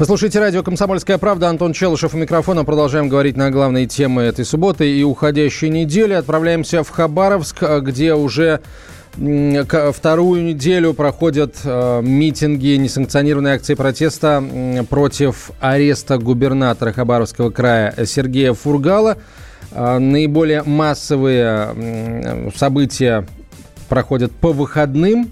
Вы слушаете радио «Комсомольская правда». Антон Челышев у микрофона. Продолжаем говорить на главные темы этой субботы и уходящей недели. Отправляемся в Хабаровск, где уже вторую неделю проходят э, митинги, несанкционированные акции протеста против ареста губернатора Хабаровского края Сергея Фургала. Э, наиболее массовые события проходят по выходным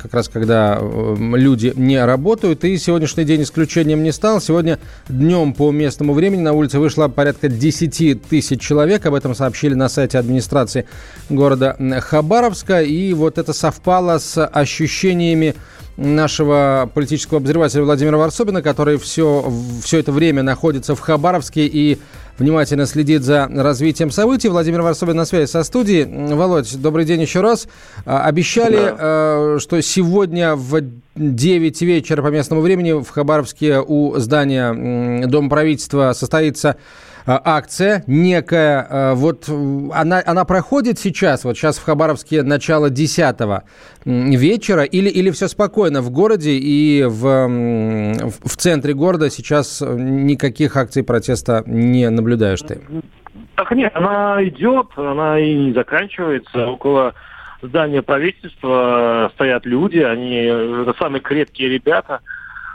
как раз когда эм, люди не работают. И сегодняшний день исключением не стал. Сегодня днем по местному времени на улице вышло порядка 10 тысяч человек. Об этом сообщили на сайте администрации города Хабаровска. И вот это совпало с ощущениями нашего политического обозревателя Владимира Варсобина, который все, все это время находится в Хабаровске и внимательно следит за развитием событий. Владимир Варсобин на связи со студией. Володь, добрый день еще раз. А, обещали, да. Э, что сегодня в 9 вечера по местному времени в Хабаровске у здания Дома правительства состоится акция некая. А, вот она, она проходит сейчас, вот сейчас в Хабаровске начало 10 вечера, или, или все спокойно в городе и в, в центре города сейчас никаких акций протеста не наблюдаешь ты? Так нет, она идет, она и не заканчивается. Около здания правительства стоят люди, они это самые крепкие ребята,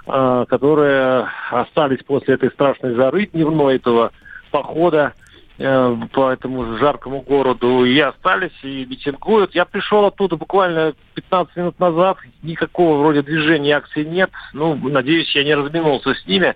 а, которые остались после этой страшной жары дневной этого похода э, по этому жаркому городу и остались и митингуют. Я пришел оттуда буквально 15 минут назад, никакого вроде движения акции нет. Ну, надеюсь, я не разминулся с ними.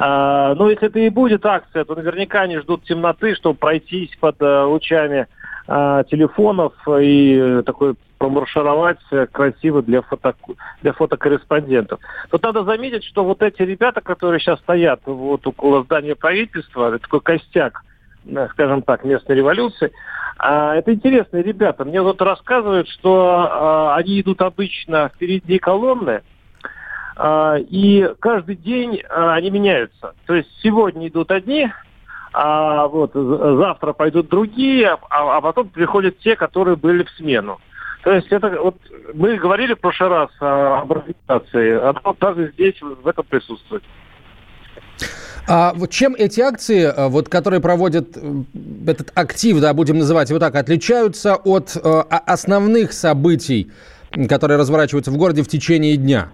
А, но если это и будет акция, то наверняка они ждут темноты, чтобы пройтись под э, лучами а, телефонов и такой промаршировать красиво для, фото, для фотокорреспондентов. Тут надо заметить, что вот эти ребята, которые сейчас стоят вот около здания правительства, это такой костяк, э, скажем так, местной революции, а, это интересные ребята. Мне вот рассказывают, что а, они идут обычно впереди колонны, а, и каждый день они меняются. То есть сегодня идут одни, а вот завтра пойдут другие, а, а потом приходят те, которые были в смену. То есть это вот мы говорили в прошлый раз об организации, оно даже здесь в этом присутствует. А вот чем эти акции, э, вот, которые проводят э, этот актив, да, будем называть его так, отличаются от э, основных событий, которые разворачиваются в городе в течение дня?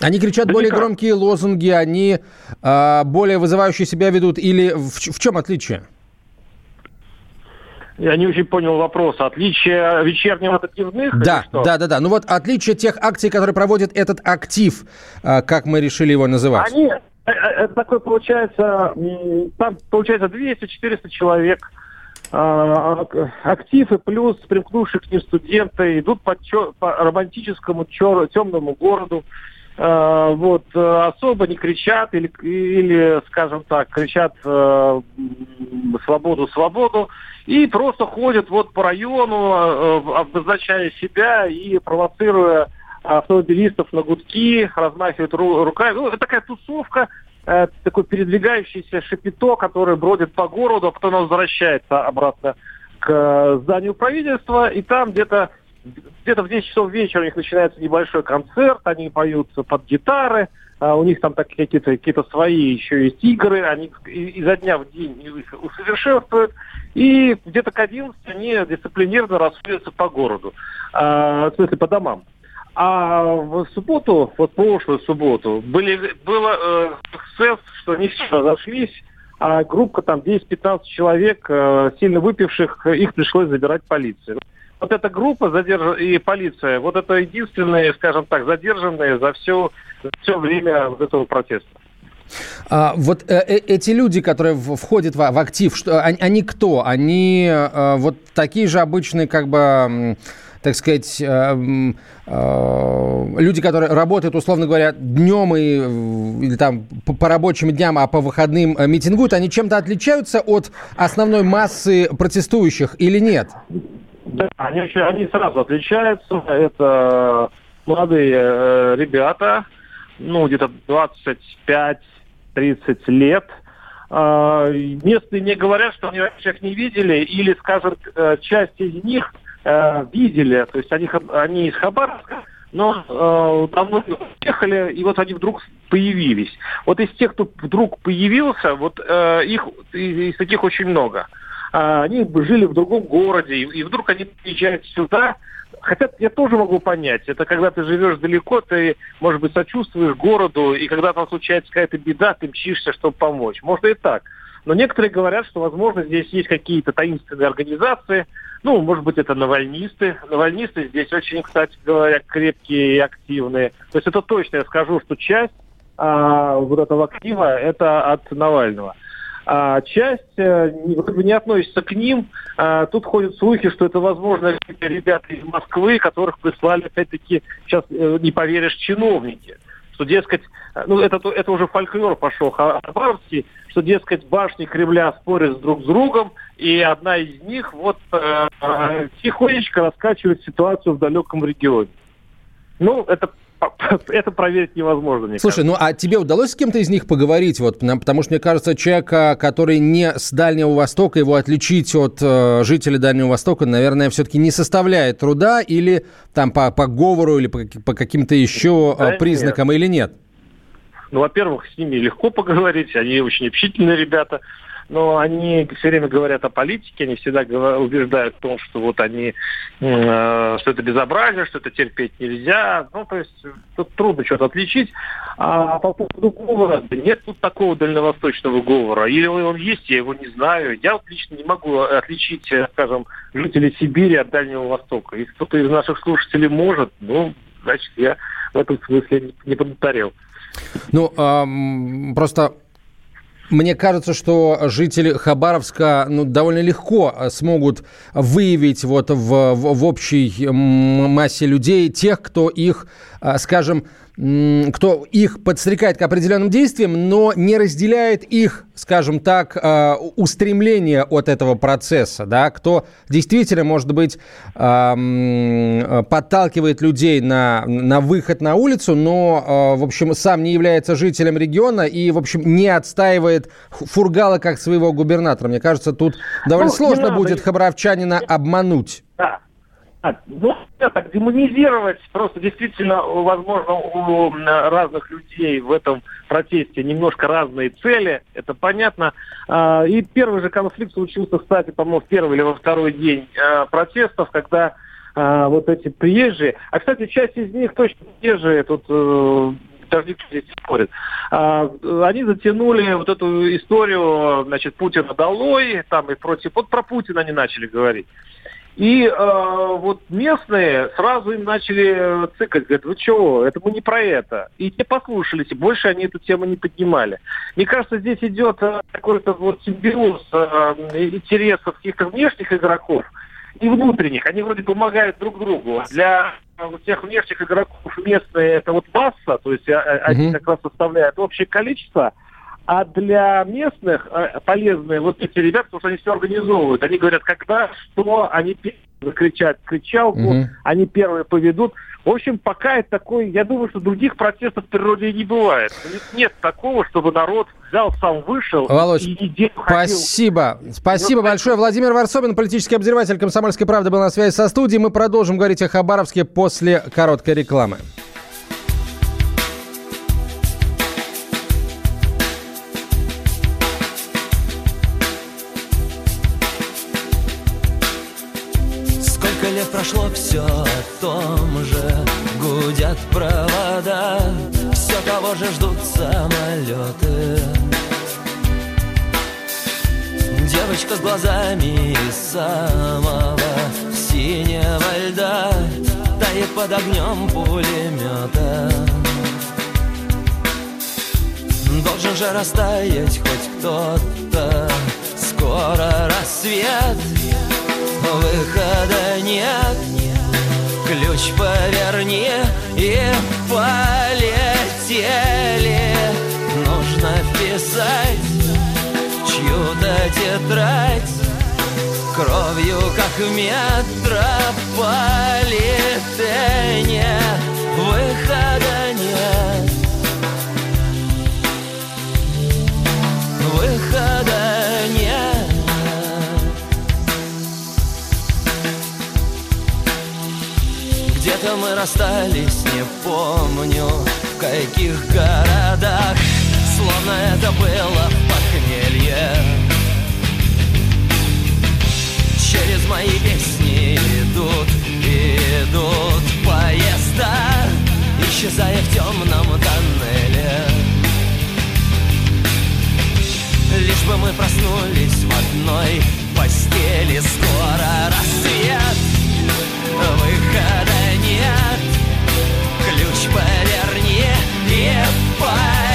Они кричат да более никак. громкие лозунги, они э, более вызывающие себя ведут, или в, в чем отличие? Я не очень понял вопрос. Отличие вечернего от дневных? Да, да, да, да. Ну вот отличие тех акций, которые проводит этот актив, а, как мы решили его называть. Они, э, э, это такое получается, там получается 200-400 человек а, актив и плюс примкнувшие к ним студенты идут по, чё, по романтическому чер, темному городу. А, вот особо не кричат или, или скажем так, кричат свободу, свободу и просто ходят вот по району, э, обозначая себя и провоцируя автомобилистов на гудки, размахивают руками. Ну, это такая тусовка, э, такой передвигающийся шапито, который бродит по городу, а потом возвращается обратно к зданию правительства, и там где-то где-то в 10 часов вечера у них начинается небольшой концерт, они поют под гитары, а у них там так какие-то какие свои еще есть игры, они изо дня в день их усовершенствуют, и где-то к 11 они дисциплинированно расходятся по городу, а, в смысле по домам. А в субботу, вот прошлую субботу, были, было э, эксцесс, что они все разошлись, а группа там 10-15 человек, э, сильно выпивших, их пришлось забирать полиции вот эта группа задерж... и полиция, вот это единственные, скажем так, задержанные за все, за все время вот этого протеста. А, вот э, э, эти люди, которые входят в, в актив, что, они, они кто? Они э, вот такие же обычные, как бы так сказать, э, э, люди, которые работают, условно говоря, днем и, или там по, по рабочим дням, а по выходным э, митингуют, они чем-то отличаются от основной массы протестующих или нет? Да, они, они сразу отличаются. Это молодые э, ребята, ну, где-то 25-30 лет. Э, местные не говорят, что они раньше их не видели, или, скажем, э, часть из них э, видели, то есть они, они из Хабаровска, но э, давно уехали, и вот они вдруг появились. Вот из тех, кто вдруг появился, вот э, их из таких очень много. Э, они жили в другом городе, и, и вдруг они приезжают сюда. Хотя я тоже могу понять, это когда ты живешь далеко, ты, может быть, сочувствуешь городу, и когда там случается какая-то беда, ты мчишься, чтобы помочь. Можно и так. Но некоторые говорят, что, возможно, здесь есть какие-то таинственные организации, ну, может быть, это навальнисты. Навальнисты здесь очень, кстати говоря, крепкие и активные. То есть это точно я скажу, что часть а, вот этого актива это от Навального. А часть э, не, не относится к ним. А, тут ходят слухи, что это, возможно, ребята из Москвы, которых прислали, опять-таки, сейчас э, не поверишь, чиновники что, дескать, ну, это, это уже фольклор пошел хабаровский, что, дескать, башни Кремля спорят друг с другом, и одна из них вот э, э, тихонечко раскачивает ситуацию в далеком регионе. Ну, это это проверить невозможно. Мне Слушай, кажется. ну а тебе удалось с кем-то из них поговорить? Вот, потому что, мне кажется, человека, который не с Дальнего Востока, его отличить от э, жителей Дальнего Востока, наверное, все-таки не составляет труда или там по, по говору или по, по каким-то еще э, да признакам нет. или нет? Ну, во-первых, с ними легко поговорить, они очень общительные ребята но они все время говорят о политике, они всегда убеждают в том, что вот они, э, что это безобразие, что это терпеть нельзя. Ну, то есть тут трудно что-то отличить. А по поводу говора, да нет тут такого дальневосточного говора. Или он есть, я его не знаю. Я вот лично не могу отличить, э, скажем, жителей Сибири от Дальнего Востока. Если кто-то из наших слушателей может, ну, значит, я в этом смысле не поднаторел. Ну, эм, просто мне кажется, что жители Хабаровска ну, довольно легко э, смогут выявить вот в, в, в общей массе людей тех, кто их, э, скажем, кто их подстрекает к определенным действиям, но не разделяет их, скажем так, э, устремление от этого процесса, да, кто действительно, может быть, подталкивает людей на, на выход на улицу, но, э, в общем, сам не является жителем региона и, в общем, не отстаивает Фургала как своего губернатора. Мне кажется, тут довольно ну, сложно будет хабаровчанина обмануть. Да, ну, так демонизировать просто действительно, возможно, у разных людей в этом протесте немножко разные цели, это понятно. А, и первый же конфликт случился, кстати, по-моему, в первый или во второй день а, протестов, когда вот эти приезжие, а, кстати, часть из них точно приезжие, тут э, даже здесь спорит. они затянули вот эту историю, значит, Путина долой, там и против, вот про Путина они начали говорить. И э, вот местные сразу им начали цикать, говорят, вы чего, это мы не про это. И те послушались, и больше они эту тему не поднимали. Мне кажется, здесь идет э, какой-то вот симбиоз э, интересов каких-то внешних игроков и внутренних. Они вроде помогают друг другу. Для вот тех внешних игроков местные это вот масса, то есть они как раз составляют общее количество, а для местных э, полезные вот эти ребята, потому что они все организовывают. Они говорят, когда, что, они закричат кричалку, угу. они первые поведут. В общем, пока это такой, я думаю, что других протестов в природе не бывает. Нет, нет такого, чтобы народ взял, сам вышел Володь, и идею спасибо. Ходил. Спасибо большое. Владимир Варсобин, политический обозреватель «Комсомольской правды» был на связи со студией. Мы продолжим говорить о Хабаровске после короткой рекламы. Все о том же. Гудят провода Все того же ждут самолеты Девочка с глазами самого синего льда Тает под огнем пулемета Должен же растаять хоть кто-то. Скоро рассвет Выхода нет Ключ поверни и полетели. Нужно вписать чью-то тетрадь Кровью, как в метрополитене. Выхода Где-то мы расстались, не помню В каких городах. Словно это было похмелье. Через мои песни идут, идут поезда Исчезая в темном тоннеле. Лишь бы мы проснулись в одной постели. Скоро рассвет, Ключ поверни и полетели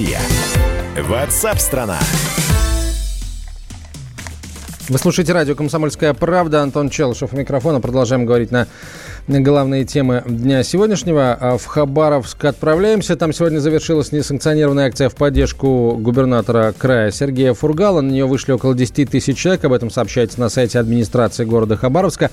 Россия? Ватсап-страна! Вы слушаете радио «Комсомольская правда». Антон Челышев у микрофона. Продолжаем говорить на главные темы дня сегодняшнего. А В Хабаровск отправляемся. Там сегодня завершилась несанкционированная акция в поддержку губернатора края Сергея Фургала. На нее вышли около 10 тысяч человек. Об этом сообщается на сайте администрации города Хабаровска.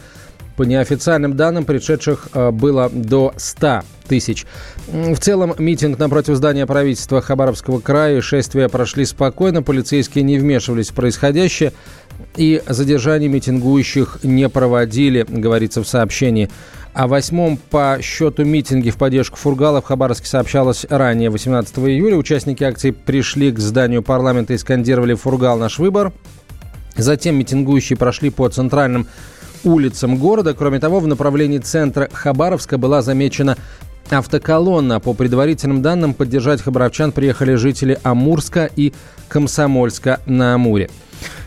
По неофициальным данным, пришедших э, было до 100 тысяч. В целом, митинг напротив здания правительства Хабаровского края и шествия прошли спокойно. Полицейские не вмешивались в происходящее и задержание митингующих не проводили, говорится в сообщении. О восьмом по счету митинге в поддержку Фургала в Хабаровске сообщалось ранее, 18 июля. Участники акции пришли к зданию парламента и скандировали «Фургал наш выбор». Затем митингующие прошли по центральным улицам города. Кроме того, в направлении центра Хабаровска была замечена автоколонна. По предварительным данным, поддержать хабаровчан приехали жители Амурска и Комсомольска на Амуре.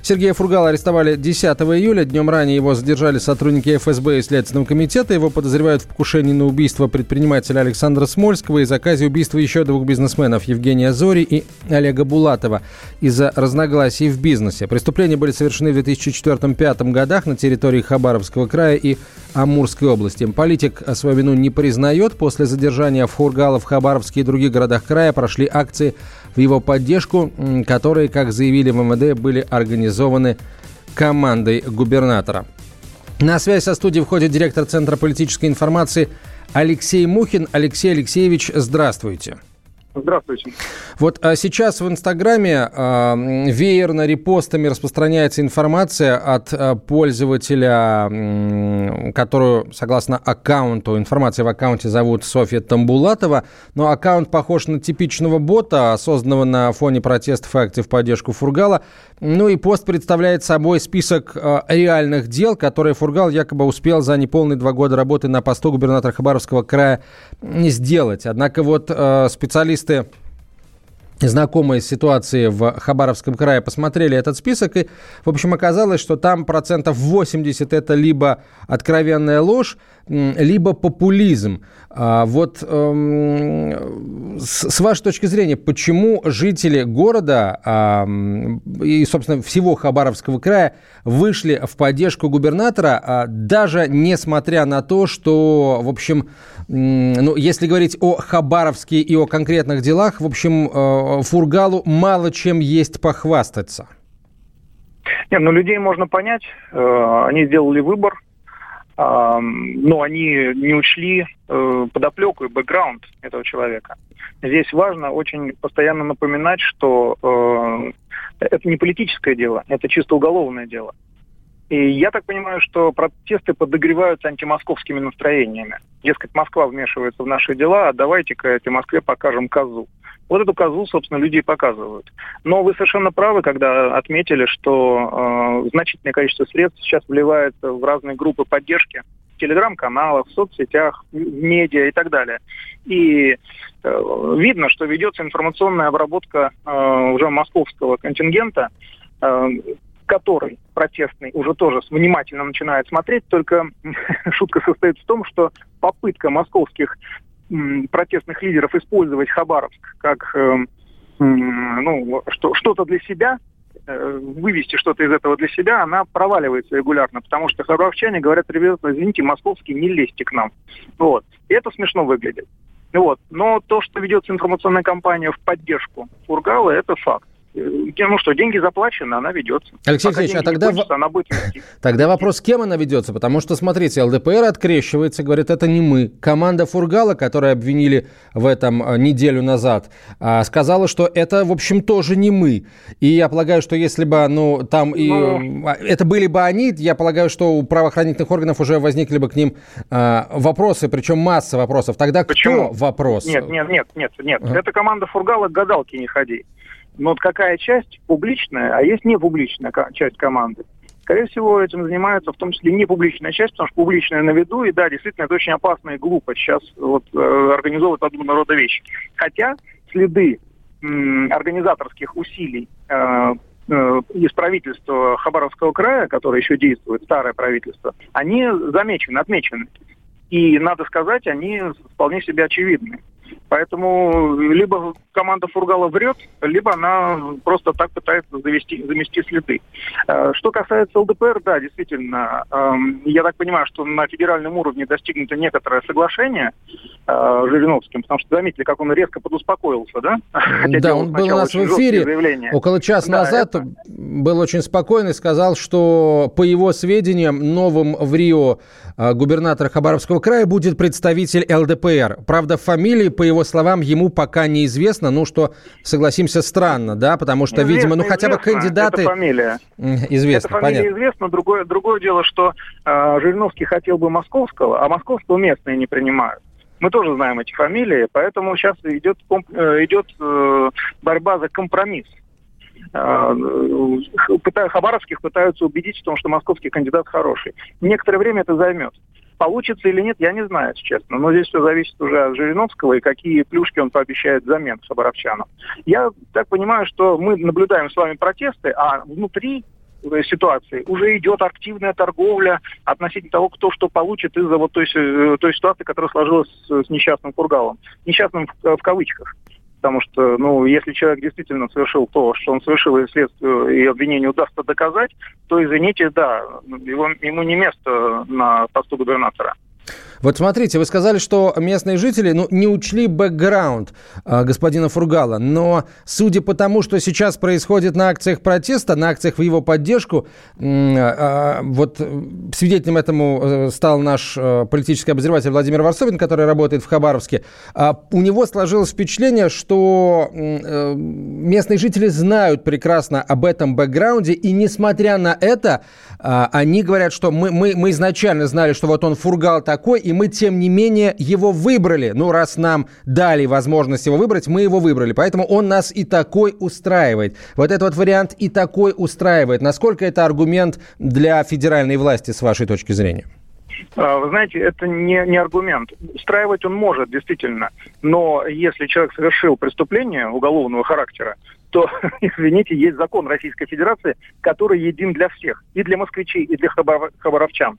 Сергея Фургала арестовали 10 июля. Днем ранее его задержали сотрудники ФСБ и Следственного комитета. Его подозревают в покушении на убийство предпринимателя Александра Смольского и заказе убийства еще двух бизнесменов Евгения Зори и Олега Булатова из-за разногласий в бизнесе. Преступления были совершены в 2004-2005 годах на территории Хабаровского края и Амурской области. Политик свою вину не признает. После задержания Фургала в Хабаровске и других городах края прошли акции в его поддержку, которые, как заявили в МВД, были организованы командой губернатора. На связь со студией входит директор Центра политической информации Алексей Мухин. Алексей Алексеевич, здравствуйте. Здравствуйте. Вот а сейчас в Инстаграме а, веерно репостами распространяется информация от а, пользователя, которую, согласно аккаунту, информация в аккаунте зовут Софья Тамбулатова, но аккаунт похож на типичного бота, созданного на фоне протестов и акций в поддержку Фургала. Ну и пост представляет собой список а, реальных дел, которые Фургал якобы успел за неполные два года работы на посту губернатора Хабаровского края м, сделать. Однако вот а, специалисты знакомые с ситуацией в Хабаровском крае посмотрели этот список, и, в общем, оказалось, что там процентов 80 это либо откровенная ложь, либо популизм. А вот эм, с, с вашей точки зрения, почему жители города а, м, и, собственно, всего Хабаровского края вышли в поддержку губернатора, а, даже несмотря на то, что, в общем, ну, если говорить о Хабаровске и о конкретных делах, в общем, э, Фургалу мало чем есть похвастаться. Нет, ну людей можно понять. Э, Они сделали выбор. но они не учли э, подоплеку и бэкграунд этого человека. Здесь важно очень постоянно напоминать, что э, это не политическое дело, это чисто уголовное дело. И я так понимаю, что протесты подогреваются антимосковскими настроениями. Дескать, Москва вмешивается в наши дела, а давайте-ка этой Москве покажем козу. Вот эту козу, собственно, люди и показывают. Но вы совершенно правы, когда отметили, что э, значительное количество средств сейчас вливается в разные группы поддержки телеграм-каналах, в соцсетях, в медиа и так далее. И э, видно, что ведется информационная обработка э, уже московского контингента, э, который протестный уже тоже внимательно начинает смотреть, только шутка состоит в том, что попытка московских протестных лидеров использовать Хабаровск как э, ну, что, что-то для себя, э, вывести что-то из этого для себя, она проваливается регулярно, потому что хабаровчане говорят, ребята, извините, московские, не лезьте к нам. Вот. И это смешно выглядит. Вот. Но то, что ведется информационная кампания в поддержку Фургала, это факт. Ну что, деньги заплачены, она ведется. Алексей Пока Алексеевич, а тогда, кончатся, она будет тогда вопрос, с кем она ведется? Потому что, смотрите, ЛДПР открещивается, говорит, это не мы. Команда Фургала, которую обвинили в этом э, неделю назад, а, сказала, что это, в общем, тоже не мы. И я полагаю, что если бы, ну, там и... Ну... А, это были бы они, я полагаю, что у правоохранительных органов уже возникли бы к ним а, вопросы, причем масса вопросов. Тогда Почему? кто вопрос? Нет, нет, нет, нет, нет. Ага. Это команда Фургала к гадалке не ходи. Но вот какая часть публичная, а есть непубличная часть команды. Скорее всего, этим занимается в том числе не публичная часть, потому что публичная на виду, и да, действительно, это очень опасно и глупо сейчас вот, э, организовывать подобного рода вещи. Хотя следы м, организаторских усилий э, э, из правительства Хабаровского края, которое еще действует, старое правительство, они замечены, отмечены. И, надо сказать, они вполне себе очевидны. Поэтому либо команда Фургала врет, либо она просто так пытается завести, замести следы. Э, что касается ЛДПР, да, действительно, эм, я так понимаю, что на федеральном уровне достигнуто некоторое соглашение э, Жириновским, потому что заметили, как он резко подуспокоился, да? Хотя да, он был у нас в эфире около часа да, назад, это... был очень спокойный, сказал, что по его сведениям новым в Рио э, губернатор Хабаровского края будет представитель ЛДПР. Правда, фамилии, по его словам, ему пока неизвестно, ну что, согласимся, странно, да, потому что, известно, видимо, ну хотя бы кандидаты... Это фамилия. Известно, Это фамилия понятно. известна. Другое, другое дело, что э, Жириновский хотел бы московского, а московского местные не принимают. Мы тоже знаем эти фамилии, поэтому сейчас идет, э, идет э, борьба за компромисс. Э, Хабаровских пытаются убедить в том, что московский кандидат хороший. Некоторое время это займет. Получится или нет, я не знаю, честно. Но здесь все зависит уже от Жириновского и какие плюшки он пообещает взамен Хабаровчанам. Я так понимаю, что мы наблюдаем с вами протесты, а внутри ситуации уже идет активная торговля относительно того, кто что получит из-за вот той, э, той ситуации, которая сложилась с, с несчастным Фургалом. Несчастным в, в кавычках. Потому что, ну, если человек действительно совершил то, что он совершил, и следствию и обвинению удастся доказать, то, извините, да, его, ему не место на посту губернатора. Вот смотрите, вы сказали, что местные жители ну, не учли бэкграунд э, господина Фургала, но судя по тому, что сейчас происходит на акциях протеста, на акциях в его поддержку, э, э, вот свидетелем этому э, стал наш э, политический обозреватель Владимир Варсовин, который работает в Хабаровске. Э, у него сложилось впечатление, что э, местные жители знают прекрасно об этом бэкграунде, и несмотря на это, э, они говорят, что мы, мы, мы изначально знали, что вот он Фургал такой, и мы, тем не менее, его выбрали. Ну, раз нам дали возможность его выбрать, мы его выбрали. Поэтому он нас и такой устраивает. Вот этот вот вариант и такой устраивает. Насколько это аргумент для федеральной власти, с вашей точки зрения? А, вы знаете, это не, не аргумент. Устраивать он может, действительно. Но если человек совершил преступление уголовного характера, то, извините, есть закон Российской Федерации, который един для всех. И для москвичей, и для хабаровчан.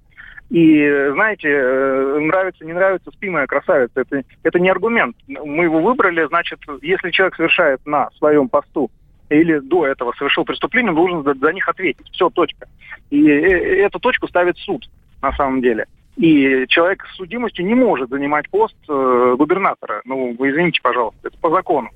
И, знаете, э, нравится, не нравится, спи, моя красавица. Это, это не аргумент. Мы его выбрали, значит, если человек совершает на своем посту или до этого совершил преступление, он должен за, за них ответить. Все, точка. И э, э, эту точку ставит суд, на самом деле. И человек с судимостью не может занимать пост губернатора. Ну, вы извините, пожалуйста, это по закону.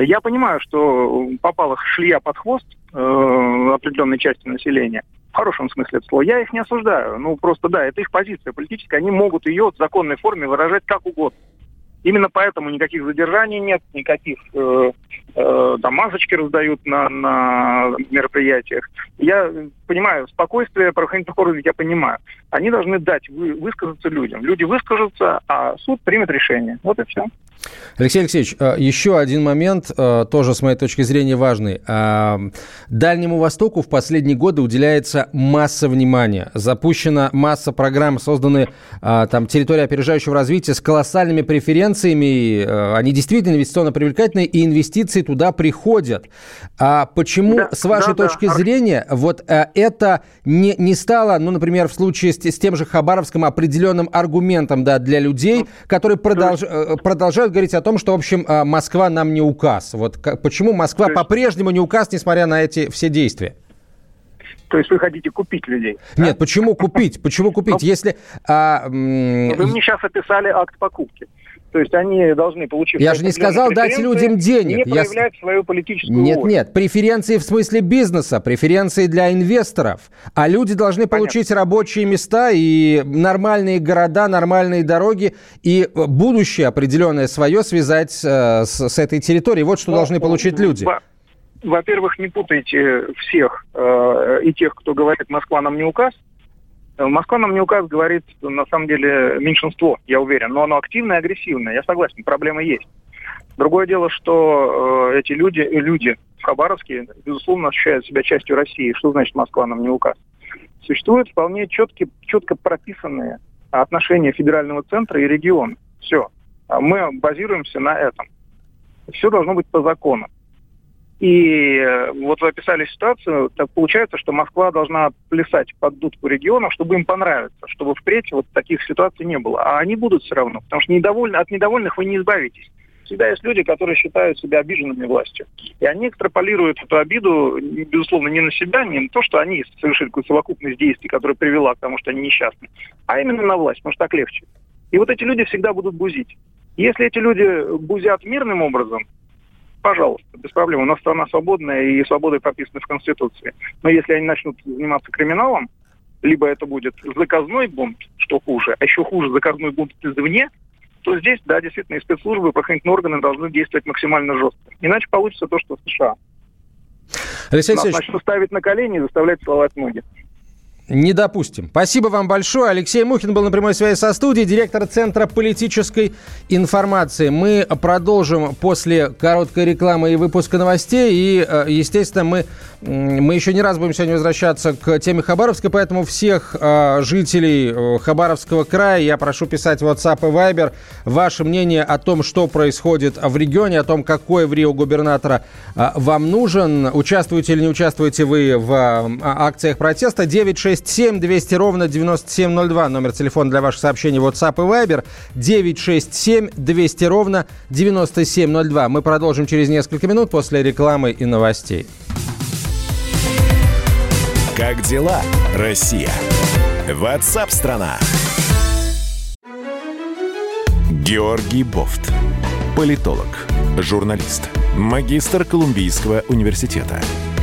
Я понимаю, что попала шлия под хвост э, определенной части населения. В хорошем смысле этого слова. Я их не осуждаю. Ну, просто да, это их позиция политическая. Они могут ее в законной форме выражать как угодно. Именно поэтому никаких задержаний нет, никаких э, э, там масочки раздают на, на мероприятиях. Я понимаю, спокойствие правоохранительных органов я понимаю. Они должны дать вы, высказаться людям. Люди выскажутся, а суд примет решение. Вот и все. Алексей Алексеевич, э, еще один момент, э, тоже с моей точки зрения важный. Э, Дальнему Востоку в последние годы уделяется масса внимания. Запущена масса программ, созданы там территории опережающего развития с колоссальными преференциями. Они действительно инвестиционно привлекательные, и инвестиции туда приходят. А почему, да, с вашей да, точки да. зрения, вот это не, не стало, ну, например, в случае с, с тем же Хабаровском определенным аргументом да, для людей, ну, которые продолж, продолжают говорить о том, что, в общем, а, Москва нам не указ. Вот как, почему Москва есть... по-прежнему не указ, несмотря на эти все действия? То есть вы хотите купить людей? Нет, да? почему купить? Почему купить? Ну, Если... А, вы мне сейчас описали акт покупки. То есть они должны получить... Я же не сказал дать людям денег. Не проявлять Я... свою политическую Нет, волю. нет. Преференции в смысле бизнеса, преференции для инвесторов. А люди должны Понятно. получить рабочие места и нормальные города, нормальные дороги и будущее определенное свое связать э, с, с этой территорией. Вот что Но, должны получить люди. Во-первых, не путайте всех э, и тех, кто говорит «Москва нам не указ», Москва нам не указ говорит, на самом деле, меньшинство, я уверен, но оно активное и агрессивное. Я согласен, проблема есть. Другое дело, что э, эти люди, люди в Хабаровске, безусловно, ощущают себя частью России. Что значит Москва нам не указ? Существуют вполне четкие, четко прописанные отношения федерального центра и региона. Все. А мы базируемся на этом. Все должно быть по закону. И э, вот вы описали ситуацию, так получается, что Москва должна плясать под дудку регионов, чтобы им понравиться, чтобы впредь вот таких ситуаций не было. А они будут все равно, потому что недовольны, от недовольных вы не избавитесь. Всегда есть люди, которые считают себя обиженными властью. И они экстраполируют эту обиду, безусловно, не на себя, не на то, что они совершили какую-то совокупность действий, которая привела к тому, что они несчастны, а именно на власть, потому что так легче. И вот эти люди всегда будут бузить. Если эти люди бузят мирным образом, пожалуйста, без проблем. У нас страна свободная, и свободы прописаны в Конституции. Но если они начнут заниматься криминалом, либо это будет заказной бунт, что хуже, а еще хуже заказной бунт извне, то здесь, да, действительно, и спецслужбы, и правоохранительные органы должны действовать максимально жестко. Иначе получится то, что в США. Алексей Нас начнут ставить на колени и заставлять целовать ноги. Не допустим. Спасибо вам большое. Алексей Мухин был на прямой связи со студией, директор Центра политической информации. Мы продолжим после короткой рекламы и выпуска новостей. И, э, естественно, мы, мы еще не раз будем сегодня возвращаться к теме Хабаровска, поэтому всех э, жителей э, Хабаровского края я прошу писать в WhatsApp и Viber ваше мнение о том, что происходит в регионе, о том, какой в Рио губернатора вам нужен. Участвуете или не участвуете вы в акциях протеста? 96 967 200 ровно 9702. Номер телефона для ваших сообщений WhatsApp и Viber. 967 200 ровно 9702. Мы продолжим через несколько минут после рекламы и новостей. Как дела, Россия? Ватсап-страна! Георгий Бофт. Политолог, журналист, магистр Колумбийского университета –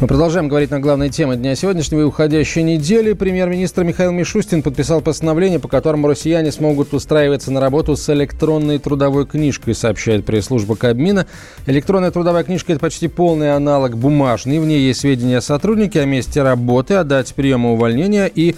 Мы продолжаем говорить на главной теме дня сегодняшнего и уходящей недели. Премьер-министр Михаил Мишустин подписал постановление, по которому россияне смогут устраиваться на работу с электронной трудовой книжкой, сообщает пресс-служба Кабмина. Электронная трудовая книжка – это почти полный аналог бумажной. В ней есть сведения о сотруднике, о месте работы, о дате приема увольнения и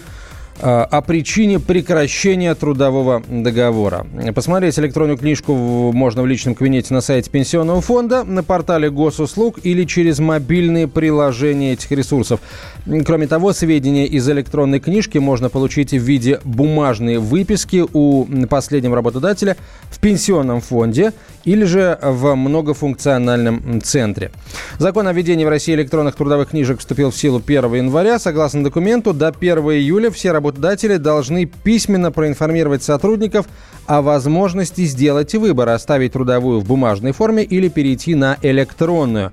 о причине прекращения трудового договора. Посмотреть электронную книжку можно в личном кабинете на сайте Пенсионного фонда, на портале госуслуг или через мобильные приложения этих ресурсов. Кроме того, сведения из электронной книжки можно получить в виде бумажной выписки у последнего работодателя в пенсионном фонде или же в многофункциональном центре. Закон о введении в России электронных трудовых книжек вступил в силу 1 января. Согласно документу, до 1 июля все работодатели должны письменно проинформировать сотрудников о возможности сделать выбор, оставить трудовую в бумажной форме или перейти на электронную.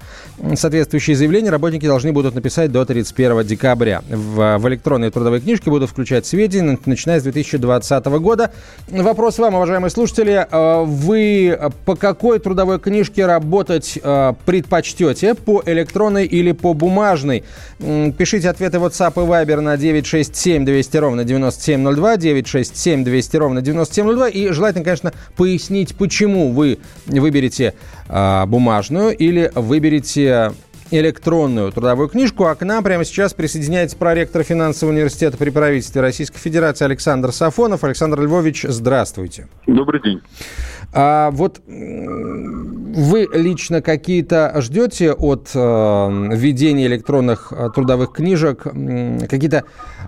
Соответствующие заявления работники должны будут написать до 31 декабря. В, в электронные трудовые книжки будут включать сведения, начиная с 2020 года. Вопрос вам, уважаемые слушатели. Э, вы по какой трудовой книжке работать э, предпочтете? По электронной или по бумажной? Пишите ответы WhatsApp и Viber на 967 200 ровно 9702, 967 200 ровно 9702. И желательно, конечно, пояснить, почему вы выберете э, бумажную или выберете электронную трудовую книжку. А к нам прямо сейчас присоединяется проректор финансового университета при правительстве Российской Федерации Александр Сафонов. Александр Львович, здравствуйте. Добрый день. А вот вы лично какие-то ждете от э, введения электронных э, трудовых книжек? Какие-то,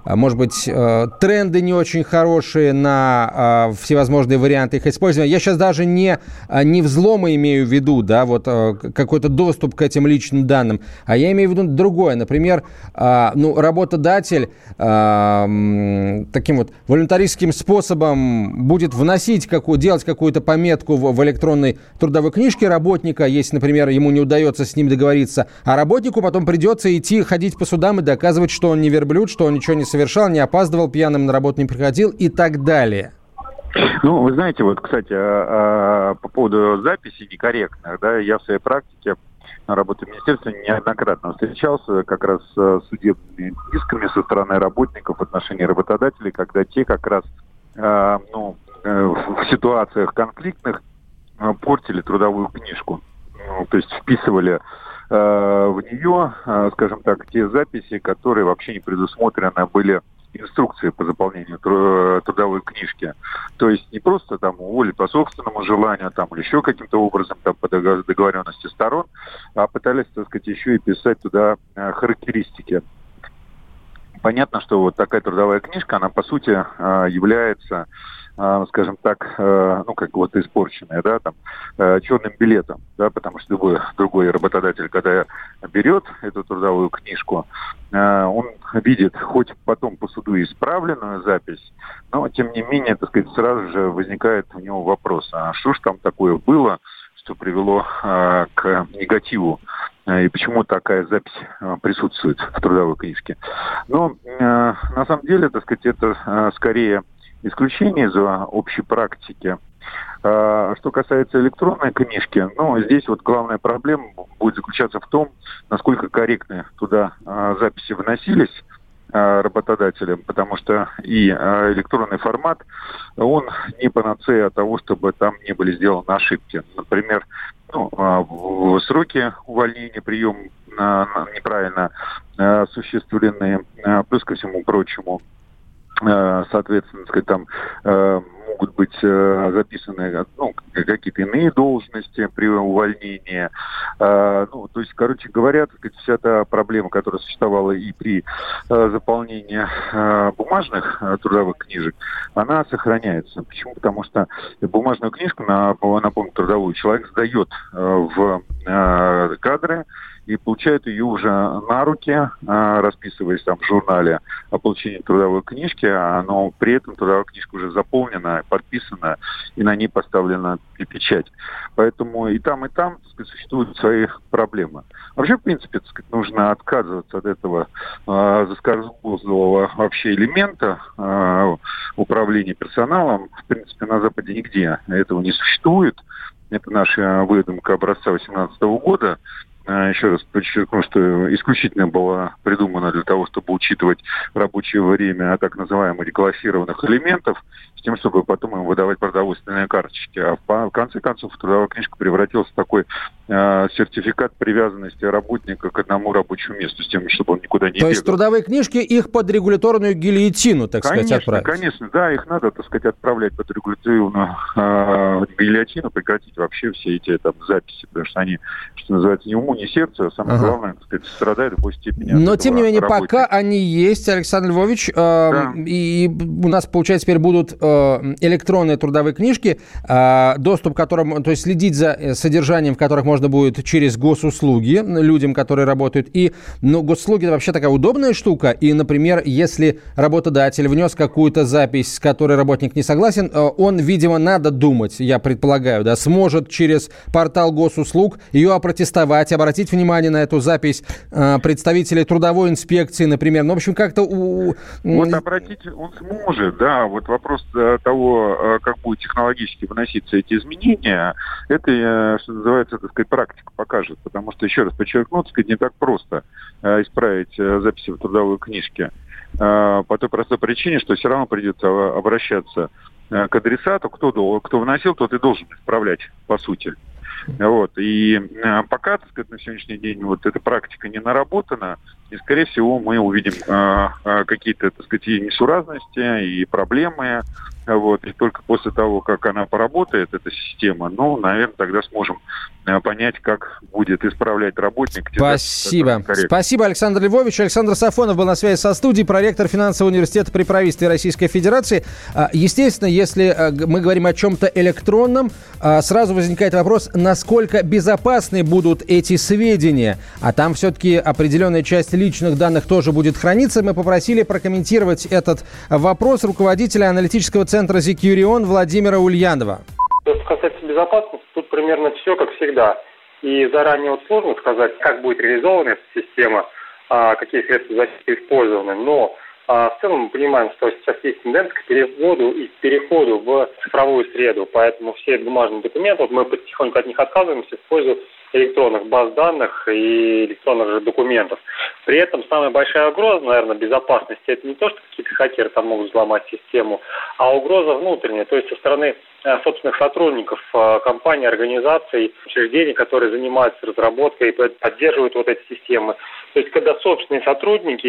э, может быть, э, тренды не очень хорошие на э, всевозможные варианты их использования? Я сейчас даже не, э, не взломы имею в виду, да, вот э, какой-то доступ к этим личным данным, а я имею в виду другое. Например, э, ну, работодатель э, таким вот волонтаристским способом будет вносить, какую, делать какую-то пометку пометку в, в электронной трудовой книжке работника, если, например, ему не удается с ним договориться, а работнику потом придется идти, ходить по судам и доказывать, что он не верблюд, что он ничего не совершал, не опаздывал, пьяным на работу не приходил и так далее. Ну, вы знаете, вот, кстати, а, а, по поводу записи некорректных, да, я в своей практике работы в министерстве неоднократно встречался как раз с судебными исками со стороны работников в отношении работодателей, когда те как раз ну, в ситуациях конфликтных э, портили трудовую книжку. Ну, то есть вписывали э, в нее, скажем так, те записи, которые вообще не предусмотрены были инструкции по заполнению трудовой книжки. То есть не просто там уволить по собственному желанию там, или еще каким-то образом там, по договоренности сторон, а пытались, так сказать, еще и писать туда характеристики. Понятно, что вот такая трудовая книжка, она по сути является скажем так, э, ну, как вот испорченная, да, там, э, черным билетом, да, потому что любой другой работодатель, когда берет эту трудовую книжку, э, он видит хоть потом по суду исправленную запись, но, тем не менее, так сказать, сразу же возникает у него вопрос, а что ж там такое было, что привело к негативу и почему такая запись присутствует в трудовой книжке. Но на самом деле, так сказать, это скорее исключение из общей практики. А, что касается электронной книжки, ну, здесь вот главная проблема будет заключаться в том, насколько корректны туда а, записи вносились а, работодателям, потому что и электронный формат, он не панацея от того, чтобы там не были сделаны ошибки. Например, ну, сроки увольнения, прием неправильно осуществленные, плюс ко всему прочему, соответственно, сказать, там э, могут быть э, записаны ну, какие-то иные должности при увольнении. Ну, то есть, короче говоря, сказать, вся та проблема, которая существовала и при заполнении бумажных трудовых книжек, она сохраняется. Почему? Потому что бумажную книжку, напомню, трудовую человек сдает в кадры, и получают ее уже на руки, а, расписываясь там в журнале о получении трудовой книжки, а, но при этом трудовая книжка уже заполнена, подписана, и на ней поставлена печать. Поэтому и там, и там так сказать, существуют свои проблемы. Вообще, в принципе, так сказать, нужно отказываться от этого э, заскорузлого вообще элемента э, управления персоналом. В принципе, на Западе нигде этого не существует. Это наша выдумка образца 2018 года. А, еще раз подчеркну, что исключительно была придумана для того, чтобы учитывать рабочее время так называемых деклассированных элементов, с тем, чтобы потом им выдавать продовольственные карточки. А в конце концов трудовая книжка превратилась в такой э, сертификат привязанности работника к одному рабочему месту, с тем, чтобы он никуда не То бегал. есть трудовые книжки их под регуляторную гильотину, так конечно, сказать, отправить? Конечно, да, их надо, так сказать, отправлять под регуляторную э, гильотину, прекратить вообще все эти там записи, потому что они, что называется, ни уму, ни сердцу, а самое ага. главное, так сказать, страдают в какой степени. Но, тем не менее, работника. пока они есть, Александр Львович, э, да. и у нас, получается, теперь будут э, электронные трудовые книжки, э, доступ к которым, то есть следить за э, содержанием, в которых можно будет через госуслуги людям, которые работают. И, ну, госуслуги это вообще такая удобная штука. И, например, если работодатель внес какую-то запись, с которой работник не согласен, э, он, видимо, надо думать, я предполагаю, да, сможет через портал госуслуг ее опротестовать, обратить внимание на эту запись э, представителей трудовой инспекции, например. Ну, в общем, как-то... У... Вот обратить он сможет, да. Вот вопрос э, того, э, как будут технологически выноситься эти изменения, это, что называется, так сказать, практика покажет. Потому что, еще раз подчеркну, так сказать, не так просто исправить записи в трудовой книжке. По той простой причине, что все равно придется обращаться к адресату, кто, кто вносил, тот и должен исправлять, по сути. Вот. И пока, так сказать, на сегодняшний день вот эта практика не наработана, и, скорее всего, мы увидим э, какие-то, так сказать, несуразности, и проблемы. Вот. И только после того, как она поработает, эта система, ну, наверное, тогда сможем э, понять, как будет исправлять работник. Спасибо. Спасибо, Александр Львович. Александр Сафонов был на связи со студией, проректор финансового университета при правительстве Российской Федерации. Естественно, если мы говорим о чем-то электронном, сразу возникает вопрос, насколько безопасны будут эти сведения. А там все-таки определенная часть личных данных тоже будет храниться. Мы попросили прокомментировать этот вопрос руководителя аналитического центра Зикюрион Владимира Ульянова. Что касается безопасности, тут примерно все как всегда. И заранее вот сложно сказать, как будет реализована эта система, а, какие средства защиты использованы. Но а, в целом мы понимаем, что сейчас есть тенденция к переводу и переходу в цифровую среду, поэтому все бумажные документы, вот мы потихоньку от них отказываемся, используем электронных баз данных и электронных же документов. При этом самая большая угроза, наверное, безопасности, это не то, что какие-то хакеры там могут взломать систему, а угроза внутренняя, то есть со стороны собственных сотрудников э, компаний, организаций, учреждений, которые занимаются разработкой и поддерживают вот эти системы. То есть когда собственные сотрудники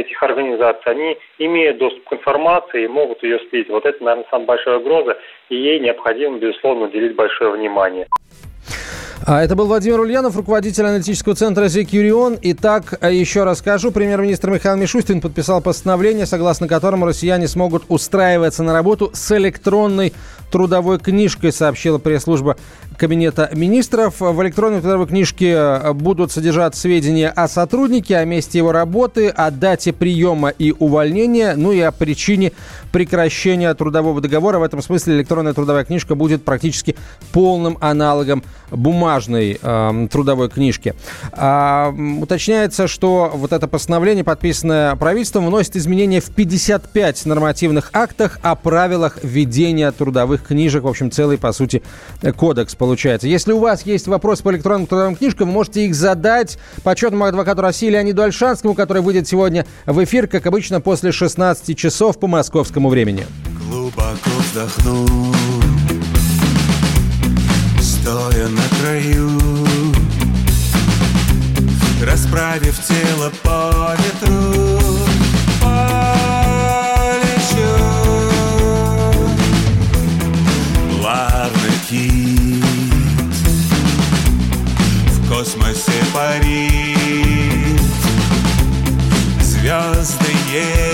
этих организаций, они имеют доступ к информации и могут ее слить. Вот это, наверное, самая большая угроза, и ей необходимо, безусловно, уделить большое внимание. А это был Владимир Ульянов, руководитель аналитического центра «Зекюрион». Итак, еще расскажу. Премьер-министр Михаил Мишустин подписал постановление, согласно которому россияне смогут устраиваться на работу с электронной трудовой книжкой, сообщила пресс-служба Кабинета министров. В электронной трудовой книжке э, будут содержать сведения о сотруднике, о месте его работы, о дате приема и увольнения, ну и о причине прекращения трудового договора. В этом смысле электронная трудовая книжка будет практически полным аналогом бумажной э, трудовой книжки. А, уточняется, что вот это постановление, подписанное правительством, вносит изменения в 55 нормативных актах о правилах ведения трудовых книжек. В общем, целый, по сути, кодекс получается. Если у вас есть вопросы по электронным трудовым книжкам, можете их задать почетному адвокату России Леониду Альшанскому, который выйдет сегодня в эфир, как обычно, после 16 часов по московскому времени. Глубоко вздохну, стоя на краю, расправив тело по ветру, Плавно кит космосе парит Звезды есть